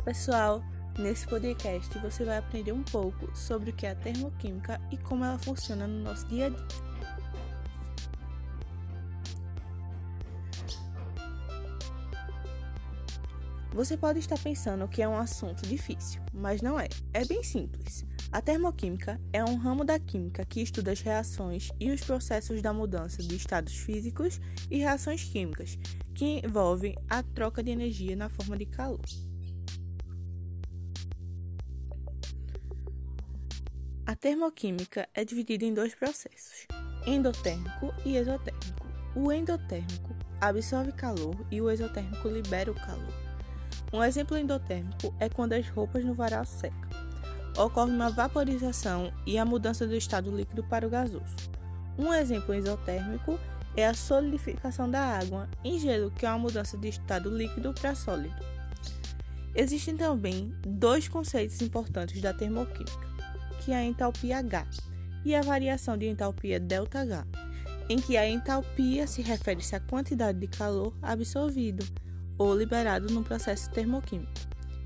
pessoal! Nesse podcast você vai aprender um pouco sobre o que é a termoquímica e como ela funciona no nosso dia a dia. Você pode estar pensando que é um assunto difícil, mas não é. É bem simples. A termoquímica é um ramo da química que estuda as reações e os processos da mudança de estados físicos e reações químicas, que envolvem a troca de energia na forma de calor. A termoquímica é dividida em dois processos, endotérmico e exotérmico. O endotérmico absorve calor e o exotérmico libera o calor. Um exemplo endotérmico é quando as roupas no varal secam. Ocorre uma vaporização e a mudança do estado líquido para o gasoso. Um exemplo exotérmico é a solidificação da água em gelo, que é uma mudança de estado líquido para sólido. Existem também dois conceitos importantes da termoquímica que a entalpia H e a variação de entalpia ΔH, em que a entalpia se refere-se à quantidade de calor absorvido ou liberado no processo termoquímico,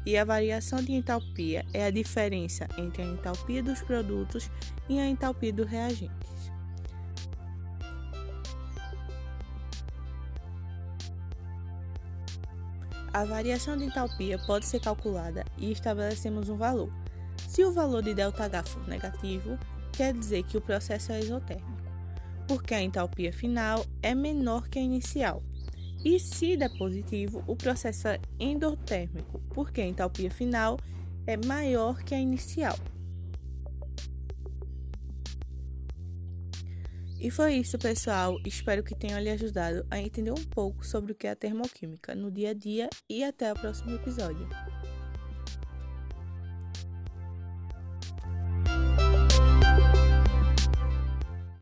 e a variação de entalpia é a diferença entre a entalpia dos produtos e a entalpia dos reagentes. A variação de entalpia pode ser calculada e estabelecemos um valor, se o valor de ΔH for negativo, quer dizer que o processo é exotérmico, porque a entalpia final é menor que a inicial. E se der positivo, o processo é endotérmico, porque a entalpia final é maior que a inicial. E foi isso, pessoal. Espero que tenha lhe ajudado a entender um pouco sobre o que é a termoquímica no dia a dia e até o próximo episódio.